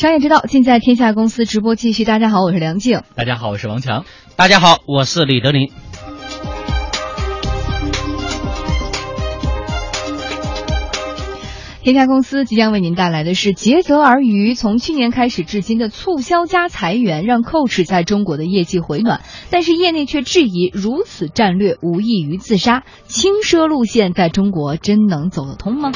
商业之道，尽在天下公司直播继续。大家好，我是梁静。大家好，我是王强。大家好，我是李德林。天下公司即将为您带来的是竭泽而渔。从去年开始至今的促销加裁员，让 Coach 在中国的业绩回暖，但是业内却质疑，如此战略无异于自杀。轻奢路线在中国真能走得通吗？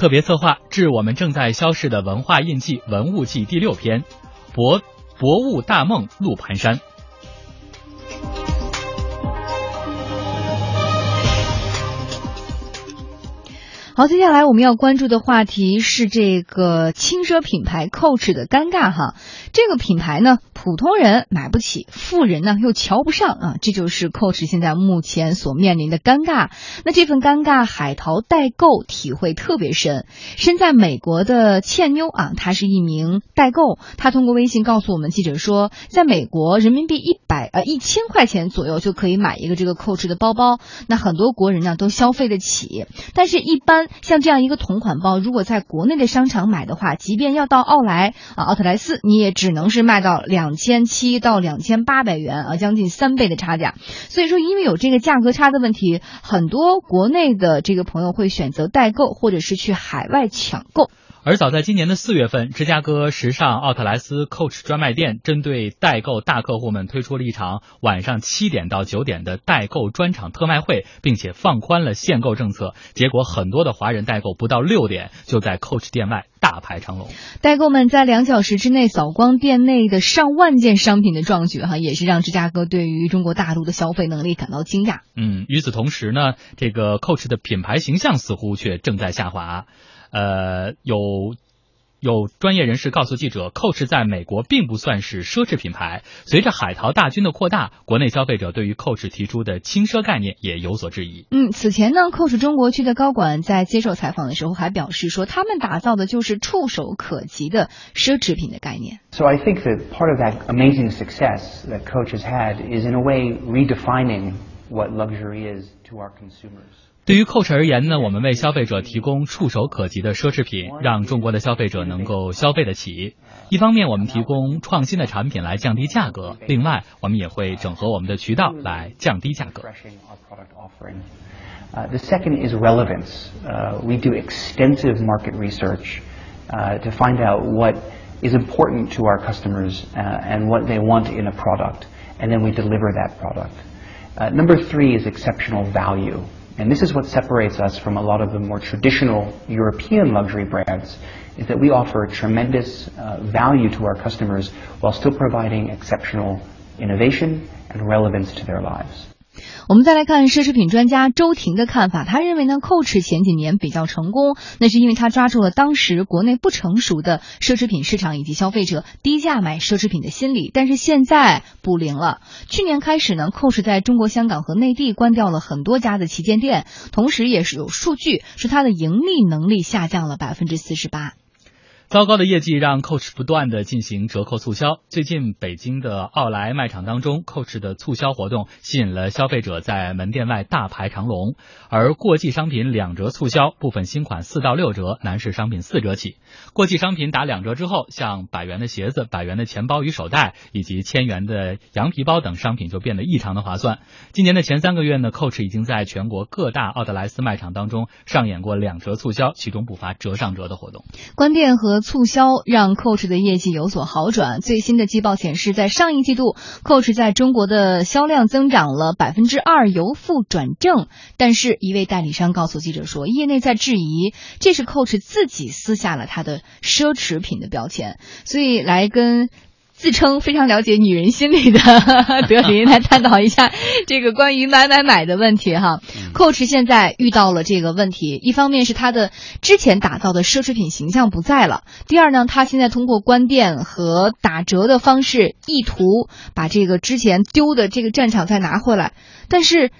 特别策划致我们正在消逝的文化印记《文物记》第六篇，博博物大梦路盘山。好，接下来我们要关注的话题是这个轻奢品牌 Coach 的尴尬哈。这个品牌呢，普通人买不起，富人呢又瞧不上啊，这就是 Coach 现在目前所面临的尴尬。那这份尴尬，海淘代购体会特别深。身在美国的倩妞啊，她是一名代购，她通过微信告诉我们记者说，在美国人民币一百呃一千块钱左右就可以买一个这个 Coach 的包包，那很多国人呢都消费得起，但是一般。像这样一个同款包，如果在国内的商场买的话，即便要到奥莱啊、奥特莱斯，你也只能是卖到两千七到两千八百元啊，将近三倍的差价。所以说，因为有这个价格差的问题，很多国内的这个朋友会选择代购，或者是去海外抢购。而早在今年的四月份，芝加哥时尚奥特莱斯 Coach 专卖店针对代购大客户们推出了一场晚上七点到九点的代购专场特卖会，并且放宽了限购政策。结果，很多的华人代购不到六点就在 Coach 店外大排长龙。代购们在两小时之内扫光店内的上万件商品的壮举，哈，也是让芝加哥对于中国大陆的消费能力感到惊讶。嗯，与此同时呢，这个 Coach 的品牌形象似乎却正在下滑。呃，有有专业人士告诉记者，Coach 在美国并不算是奢侈品牌。随着海淘大军的扩大，国内消费者对于 Coach 提出的轻奢概念也有所质疑。嗯，此前呢，Coach 中国区的高管在接受采访的时候还表示说，他们打造的就是触手可及的奢侈品的概念。So I think that part of that amazing success that Coach has had is in a way redefining what luxury is to our consumers. 对于 Coach 而言呢，我们为消费者提供触手可及的奢侈品，让中国的消费者能够消费得起。一方面，我们提供创新的产品来降低价格；另外，我们也会整合我们的渠道来降低价格。The second is relevance. We do extensive market research to find out what is important to our customers and what they want in a product, and then we deliver that product. Number three is exceptional value. And this is what separates us from a lot of the more traditional European luxury brands, is that we offer tremendous uh, value to our customers while still providing exceptional innovation and relevance to their lives. 我们再来看奢侈品专家周婷的看法，他认为呢，Coach 前几年比较成功，那是因为他抓住了当时国内不成熟的奢侈品市场以及消费者低价买奢侈品的心理。但是现在不灵了，去年开始呢，Coach 在中国香港和内地关掉了很多家的旗舰店，同时也是有数据是它的盈利能力下降了百分之四十八。糟糕的业绩让 Coach 不断的进行折扣促销。最近北京的奥莱卖场当中，Coach 的促销活动吸引了消费者在门店外大排长龙。而过季商品两折促销，部分新款四到六折，男士商品四折起。过季商品打两折之后，像百元的鞋子、百元的钱包与手袋，以及千元的羊皮包等商品就变得异常的划算。今年的前三个月呢，Coach 已经在全国各大奥特莱斯卖场当中上演过两折促销，其中不乏折上折的活动。关店和促销让 Coach 的业绩有所好转。最新的季报显示，在上一季度，Coach 在中国的销量增长了百分之二，由负转正。但是，一位代理商告诉记者说，业内在质疑，这是 Coach 自己撕下了他的奢侈品的标签。所以，来跟。自称非常了解女人心理的 德林来探讨一下这个关于买买买的问题哈。Coach 现在遇到了这个问题，一方面是他的之前打造的奢侈品形象不在了，第二呢，他现在通过关店和打折的方式，意图把这个之前丢的这个战场再拿回来，但是。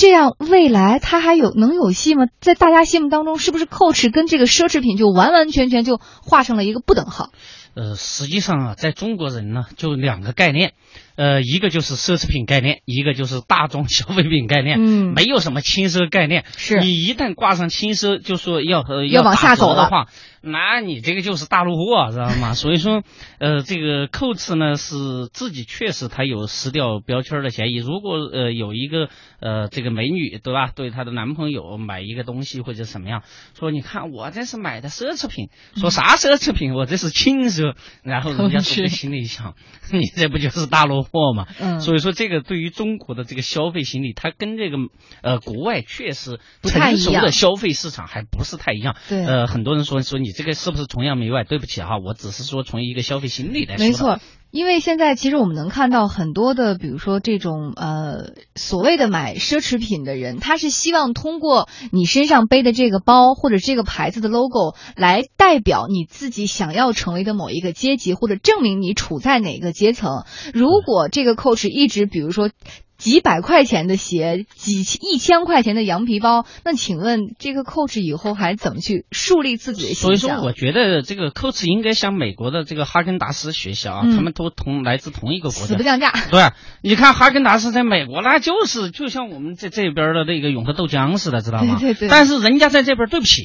这样未来他还有能有戏吗？在大家心目当中，是不是 Coach 跟这个奢侈品就完完全全就画上了一个不等号？呃，实际上啊，在中国人呢，就两个概念，呃，一个就是奢侈品概念，一个就是大众消费品概念，嗯没有什么轻奢概念。是你一旦挂上轻奢，就说要呃要往下走的话，那你这个就是大陆货，知道吗？所以说，呃，这个 Coach 呢是自己确实他有撕掉标签的嫌疑。如果呃有一个呃这个美女对吧，对她的男朋友买一个东西或者什么样，说你看我这是买的奢侈品，说啥奢侈品？我这是轻奢，然后人家是说不心里想，你这不就是大落货嘛？嗯所以说这个对于中国的这个消费心理，它跟这个呃国外确实不太熟的消费市场还不是太一样。对呃，很多人说说你这个是不是崇洋媚外？对不起哈，我只是说从一个消费心理来说。没错，因为现在其实我们能看到很多的，比如说这种呃所谓的买奢侈品的人，他是希望通过你身上背的这个包或者这个牌子的 logo 来代表你自己想要成为的某一个阶级，或者证明你处在哪个阶层。如果这个 Coach 一直比如说。几百块钱的鞋，几一千块钱的羊皮包，那请问这个 Coach 以后还怎么去树立自己的形象所以？说，我觉得这个 Coach 应该向美国的这个哈根达斯学习啊，嗯他们都同来自同一个国家死不。降价。对，你看哈根达斯在美国，那就是就像我们这这边的那个永和豆浆似的，知道吗？对对对但是人家在这边，对不起，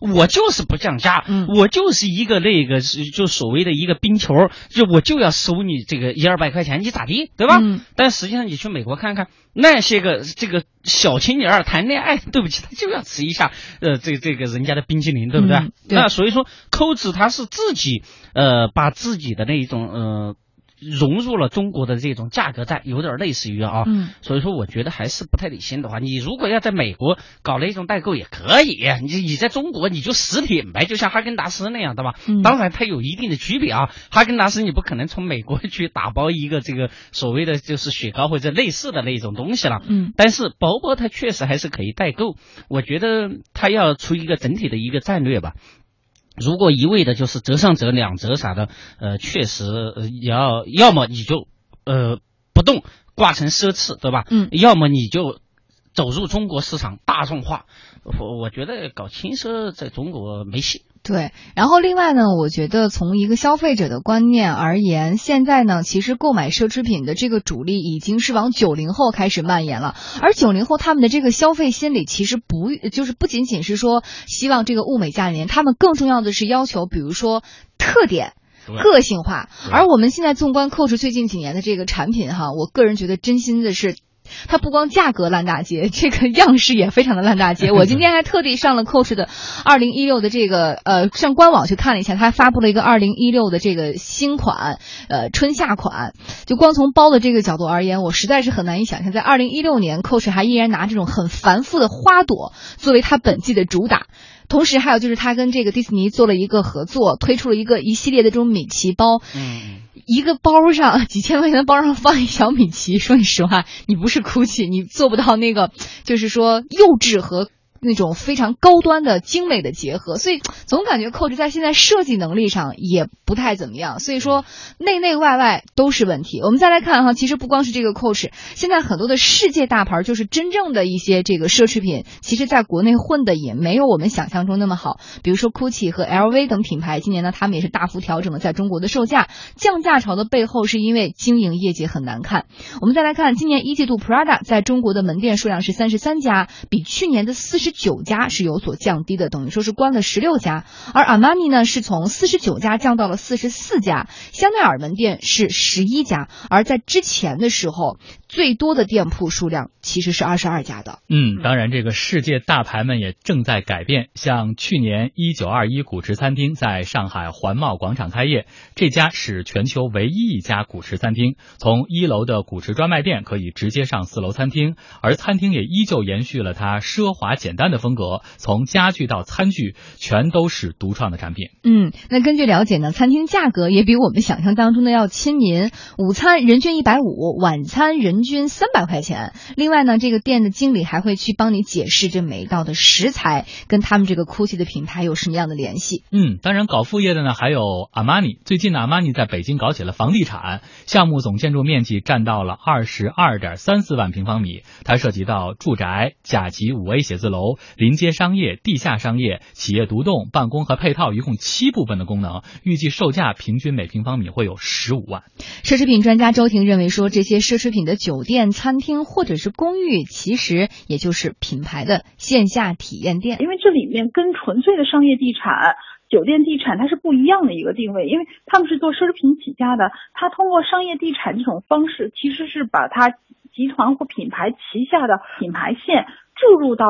我就是不降价，嗯我就是一个那个就所谓的一个冰球，就我就要收你这个一二百块钱，你咋地，对吧？嗯但实际上你去美国看看，那些个这个小青年儿谈恋爱，对不起，他就要吃一下呃这这个人家的冰淇淋，对不对？嗯对那所以说，扣子他是自己呃把自己的那一种呃。融入了中国的这种价格战，有点类似于啊，嗯所以说我觉得还是不太理性的话，你如果要在美国搞那种代购也可以，你你在中国你就实体买，就像哈根达斯那样的吧。嗯当然它有一定的区别啊，哈根达斯你不可能从美国去打包一个这个所谓的就是雪糕或者类似的那种东西了。嗯但是薄薄它确实还是可以代购，我觉得它要出一个整体的一个战略吧。如果一味的就是折上折两折啥的，呃，确实也要要么你就呃不动挂成奢侈，对吧？嗯要么你就走入中国市场大众化。我我觉得搞轻奢在中国没戏。对，然后另外呢，我觉得从一个消费者的观念而言，现在呢，其实购买奢侈品的这个主力已经是往九零后开始蔓延了，而九零后他们的这个消费心理其实不就是不仅仅是说希望这个物美价廉，他们更重要的是要求，比如说特点。个性化，而我们现在纵观 Coach 最近几年的这个产品哈，我个人觉得真心的是。它不光价格烂大街，这个样式也非常的烂大街。我今天还特地上了 Coach 的二零一六的这个呃上官网去看了一下，它发布了一个二零一六的这个新款，呃春夏款。就光从包的这个角度而言，我实在是很难以想象，在二零一六年 Coach 还依然拿这种很繁复的花朵作为它本季的主打。同时，还有就是他跟这个迪士尼做了一个合作，推出了一个一系列的这种米奇包。嗯，一个包上 几千块钱的包上放一小米奇，说句实话，你不是 GUCCI，你做不到那个，就是说幼稚和。那种非常高端的精美的结合，所以总感觉 Coach 在现在设计能力上也不太怎么样，所以说内内外外都是问题。我们再来看哈，其实不光是这个 Coach，现在很多的世界大牌，就是真正的一些这个奢侈品，其实在国内混的也没有我们想象中那么好。比如说 GUCCI 和 LV 等品牌，今年呢他们也是大幅调整了在中国的售价，降价潮的背后是因为经营业绩很难看。我们再来看今年一季度 Prada 在中国的门店数量是三十三家，比去年的四十九家是有所降低的，等于说是关了十六家。而阿玛尼呢是从四十九家降到了四十四家，香奈儿门店是十一家，而在之前的时候最多的店铺数量其实是二十二家的。嗯，当然，这个世界大牌们也正在改变。像去年一九二一古驰餐厅在上海环贸广场开业，这家是全球唯一一家古驰餐厅。从一楼的古驰专卖店可以直接上四楼餐厅，而餐厅也依旧延续了它奢华简的风格，从家具到餐具全都是独创的产品。嗯，那根据了解呢，餐厅价格也比我们想象当中的要亲民，午餐人均一百五，晚餐人均三百块钱。另外呢，这个店的经理还会去帮你解释这每一道的食材跟他们这个 GUCCI 的品牌有什么样的联系。嗯，当然搞副业的呢还有阿玛尼。最近呢，阿玛尼在北京搞起了房地产项目，总建筑面积占到了二十二点三四万平方米。它涉及到住宅、甲级五 A 写字楼、楼、临街商业、地下商业、企业独栋、办公和配套，一共七部分的功能，预计售价平均每平方米会有十五万。奢侈品专家周婷认为说，这些奢侈品的酒店、餐厅或者是公寓，其实也就是品牌的线下体验店，因为这里面跟纯粹的商业地产。酒店地产它是不一样的一个定位，因为他们是做奢侈品起家的，他通过商业地产这种方式，其实是把它集团或品牌旗下的品牌线注入到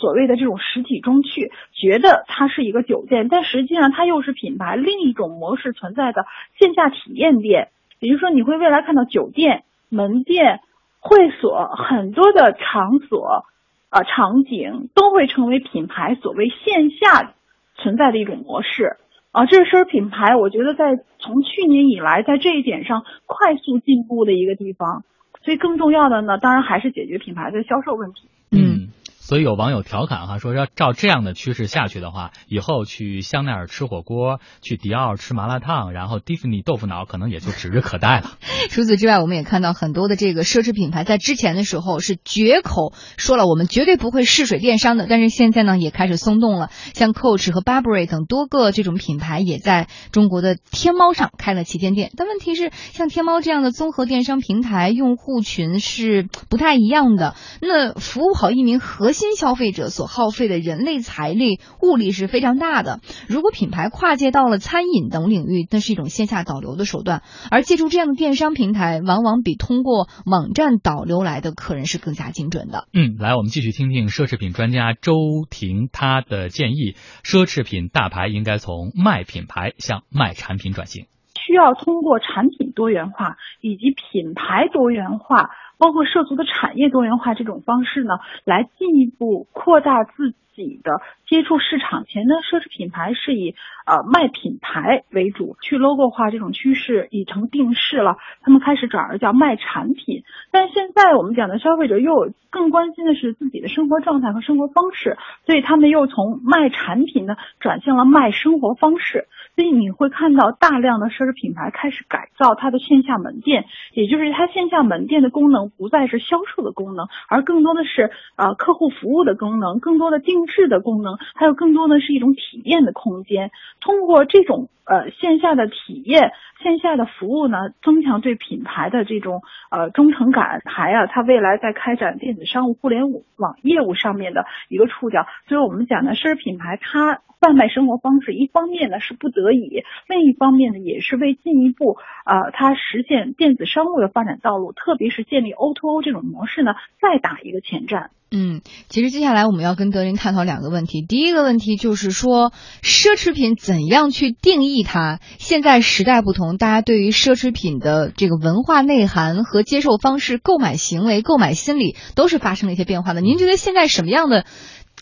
所谓的这种实体中去，觉得它是一个酒店，但实际上它又是品牌另一种模式存在的线下体验店。也就是说，你会未来看到酒店、门店、会所很多的场所啊场景都会成为品牌所谓线下。存在的一种模式啊，这是品牌，我觉得在从去年以来，在这一点上快速进步的一个地方。所以更重要的呢，当然还是解决品牌的销售问题。嗯。所以有网友调侃哈，说要照这样的趋势下去的话，以后去香奈儿吃火锅，去迪奥吃麻辣烫，然后迪士尼豆腐脑可能也就指日可待了。除此之外，我们也看到很多的这个奢侈品牌在之前的时候是绝口说了我们绝对不会试水电商的，但是现在呢也开始松动了。像 Coach 和 Burberry 等多个这种品牌也在中国的天猫上开了旗舰店。但问题是，像天猫这样的综合电商平台，用户群是不太一样的。那服务好一名核心。新消费者所耗费的人力、财力、物力是非常大的。如果品牌跨界到了餐饮等领域，那是一种线下导流的手段。而借助这样的电商平台，往往比通过网站导流来的客人是更加精准的。嗯，来，我们继续听听奢侈品专家周婷他的建议：奢侈品大牌应该从卖品牌向卖产品转型，需要通过产品多元化以及品牌多元化。包括涉足的产业多元化这种方式呢，来进一步扩大自自己的接触市场。前的奢侈品牌是以呃卖品牌为主，去 logo 化这种趋势已成定势了，他们开始转而叫卖产品。但现在我们讲的消费者又更关心的是自己的生活状态和生活方式，所以他们又从卖产品呢转向了卖生活方式。所以你会看到大量的奢侈品牌开始改造它的线下门店，也就是它线下门店的功能不再是销售的功能，而更多的是呃客户服务的功能，更多的定制的功能，还有更多的是一种体验的空间。通过这种呃线下的体验、线下的服务呢，增强对品牌的这种呃忠诚感，还啊它未来在开展电子商务、互联网业务上面的一个触角。所以我们讲呢，奢侈品牌它。贩卖生活方式，一方面呢是不得已，另一方面呢也是为进一步呃它实现电子商务的发展道路，特别是建立 O to O 这种模式呢，再打一个前站。嗯，其实接下来我们要跟德林探讨两个问题。第一个问题就是说，奢侈品怎样去定义它？现在时代不同，大家对于奢侈品的这个文化内涵和接受方式、购买行为、购买心理都是发生了一些变化的。您觉得现在什么样的？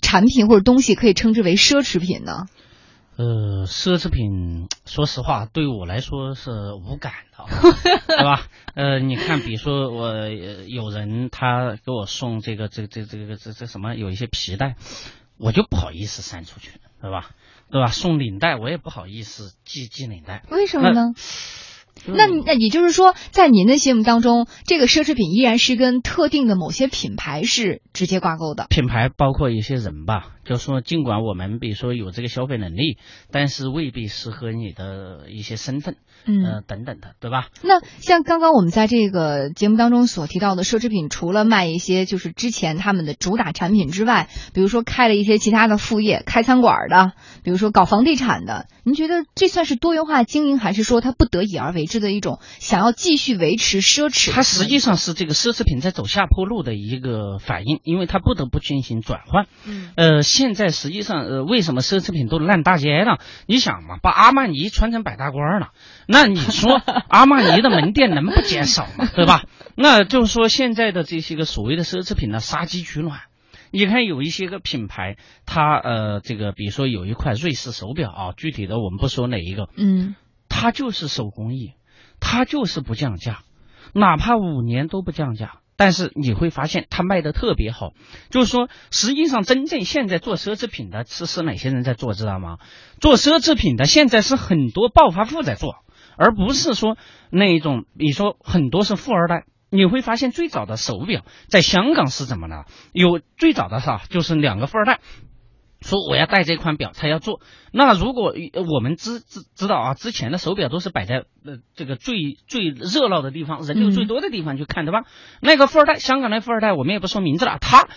产品或者东西可以称之为奢侈品呢？呃，奢侈品，说实话，对我来说是无感的，对吧？呃，你看，比如说我有人他给我送这个这这这个这这什么，有一些皮带，我就不好意思删出去，对吧？对吧？送领带，我也不好意思系系领带，为什么呢？那那也就是说，在您的心目当中，这个奢侈品依然是跟特定的某些品牌是直接挂钩的。品牌包括一些人吧，就说尽管我们比如说有这个消费能力，但是未必适合你的一些身份，嗯，等等的，对吧？那像刚刚我们在这个节目当中所提到的奢侈品，除了卖一些就是之前他们的主打产品之外，比如说开了一些其他的副业，开餐馆的，比如说搞房地产的，您觉得这算是多元化经营，还是说它不得已而为？之的一种想要继续维持奢侈，它实际上是这个奢侈品在走下坡路的一个反应，因为它不得不进行转换。嗯，呃，现在实际上，呃，为什么奢侈品都烂大街了？你想嘛，把阿玛尼穿成百大官了，那你说 阿玛尼的门店能不减少吗？对吧？那就是说，现在的这些个所谓的奢侈品呢，杀鸡取卵。你看有一些个品牌，它呃，这个比如说有一块瑞士手表啊，具体的我们不说哪一个，嗯，它就是手工艺。它就是不降价，哪怕五年都不降价。但是你会发现它卖的特别好，就是说，实际上真正现在做奢侈品的是是哪些人在做，知道吗？做奢侈品的现在是很多暴发户在做，而不是说那种，比如说很多是富二代，你会发现最早的手表在香港是怎么呢？有最早的哈，就是两个富二代。说我要带这款表，他要做。那如果我们知知知道啊，之前的手表都是摆在呃这个最最热闹的地方，人流最多的地方去看，对吧？那个富二代，香港的富二代，我们也不说名字了，他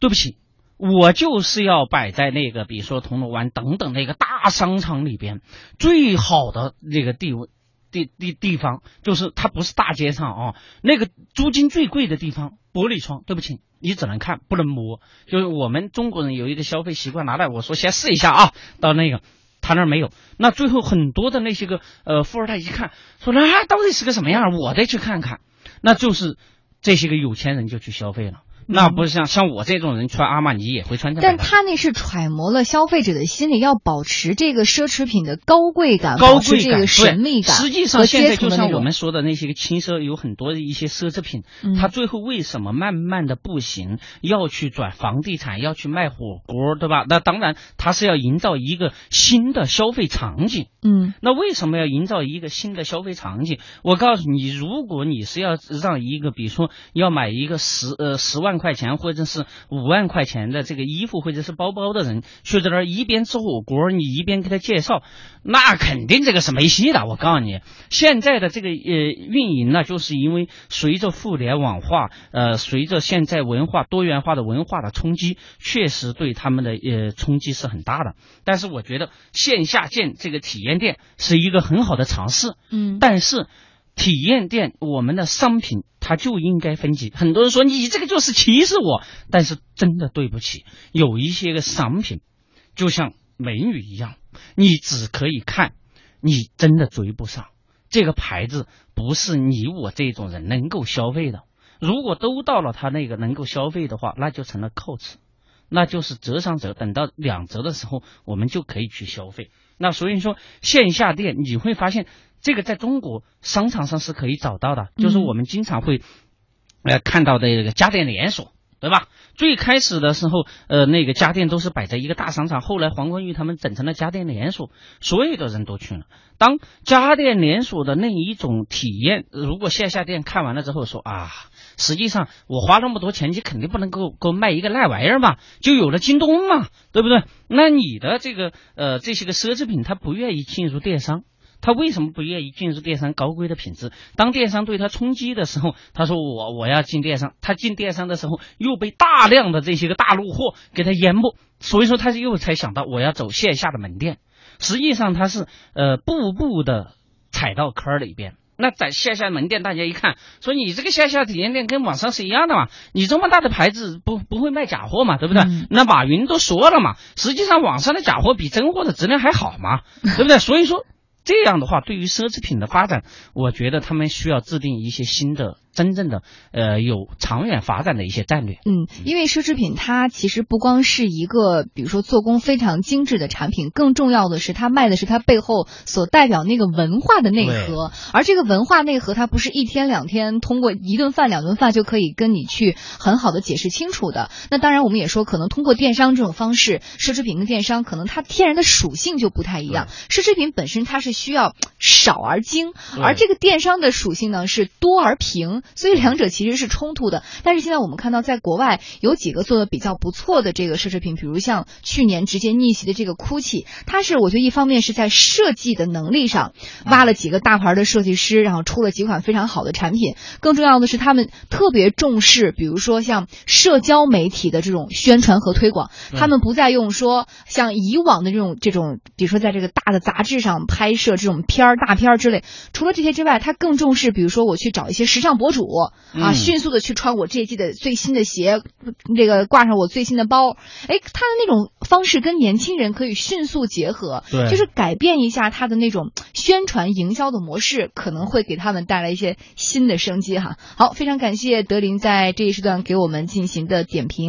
对不起，我就是要摆在那个，比如说铜锣湾等等那个大商场里边最好的那个地位。地地地方，就是它不是大街上啊，那个租金最贵的地方，玻璃窗，对不起。你只能看，不能摸。就是我们中国人有一个消费习惯，拿来我说先试一下啊。到那个他那儿没有，那最后很多的那些个呃富二代一看，说那到底是个什么样，我得去看看。那就是这些个有钱人就去消费了。那不是像像我这种人穿阿玛尼也会穿这但他那是揣摩了消费者的心理，要保持这个奢侈品的高贵感，高贵感、神秘感。实际上，现在就像我们说的那些个轻奢，有很多的一些奢侈品，它最后为什么慢慢的不行？要去转房地产，要去卖火锅，对吧？那当然，它是要营造一个新的消费场景。嗯，那为什么要营造一个新的消费场景？我告诉你，如果你是要让一个，比如说要买一个十呃十万。块钱或者是五万块钱的这个衣服或者是包包的人，去在那儿一边吃火锅，你一边给他介绍，那肯定这个是没戏的。我告诉你，现在的这个呃运营呢，就是因为随着互联网化，呃，随着现在文化多元化的文化的冲击，确实对他们的呃冲击是很大的。但是我觉得线下建这个体验店是一个很好的尝试。嗯，但是。体验店，我们的商品它就应该分级。很多人说你这个就是歧视我，但是真的对不起，有一些个商品，就像美女一样，你只可以看，你真的追不上。这个牌子不是你我这种人能够消费的。如果都到了他那个能够消费的话，那就成了扣子，那就是折上折。等到两折的时候，我们就可以去消费。那所以说线下店你会发现。这个在中国商场上是可以找到的，就是我们经常会呃看到的这个家电连锁，对吧？最开始的时候，呃，那个家电都是摆在一个大商场，后来黄光裕他们整成了家电连锁，所有的人都去了。当家电连锁的那一种体验，如果线下店看完了之后说啊，实际上我花那么多钱，你肯定不能够够卖一个烂玩意儿嘛，就有了京东嘛，对不对？那你的这个呃这些个奢侈品，他不愿意进入电商。他为什么不愿意进入电商高贵的品质？当电商对他冲击的时候，他说我我要进电商。他进电商的时候又被大量的这些个大陆货给他淹没，所以说他又才想到我要走线下的门店。实际上他是呃步步的踩到坑里边。那在线下门店，大家一看说你这个线下体验店跟网上是一样的嘛？你这么大的牌子不不会卖假货嘛？对不对？那马云都说了嘛，实际上网上的假货比真货的质量还好嘛？对不对？所以说。这样的话，对于奢侈品的发展，我觉得他们需要制定一些新的。真正的呃有长远发展的一些战略。嗯，因为奢侈品它其实不光是一个，比如说做工非常精致的产品，更重要的是它卖的是它背后所代表那个文化的内核。而这个文化内核，它不是一天两天通过一顿饭两顿饭就可以跟你去很好的解释清楚的。那当然，我们也说可能通过电商这种方式，奢侈品跟电商可能它天然的属性就不太一样。奢侈品本身它是需要少而精，而这个电商的属性呢是多而平。所以两者其实是冲突的，但是现在我们看到，在国外有几个做的比较不错的这个奢侈品，比如像去年直接逆袭的这个 GUCCI，它是我觉得一方面是在设计的能力上挖了几个大牌的设计师，然后出了几款非常好的产品。更重要的是，他们特别重视，比如说像社交媒体的这种宣传和推广，他们不再用说像以往的这种这种，比如说在这个大的杂志上拍摄这种片儿、大片儿之类。除了这些之外，他更重视，比如说我去找一些时尚博。主啊，迅速的去穿我这一季的最新的鞋，这个挂上我最新的包，哎，他的那种方式跟年轻人可以迅速结合，对，就是改变一下他的那种宣传营销的模式，可能会给他们带来一些新的生机哈。好，非常感谢德林在这一时段给我们进行的点评。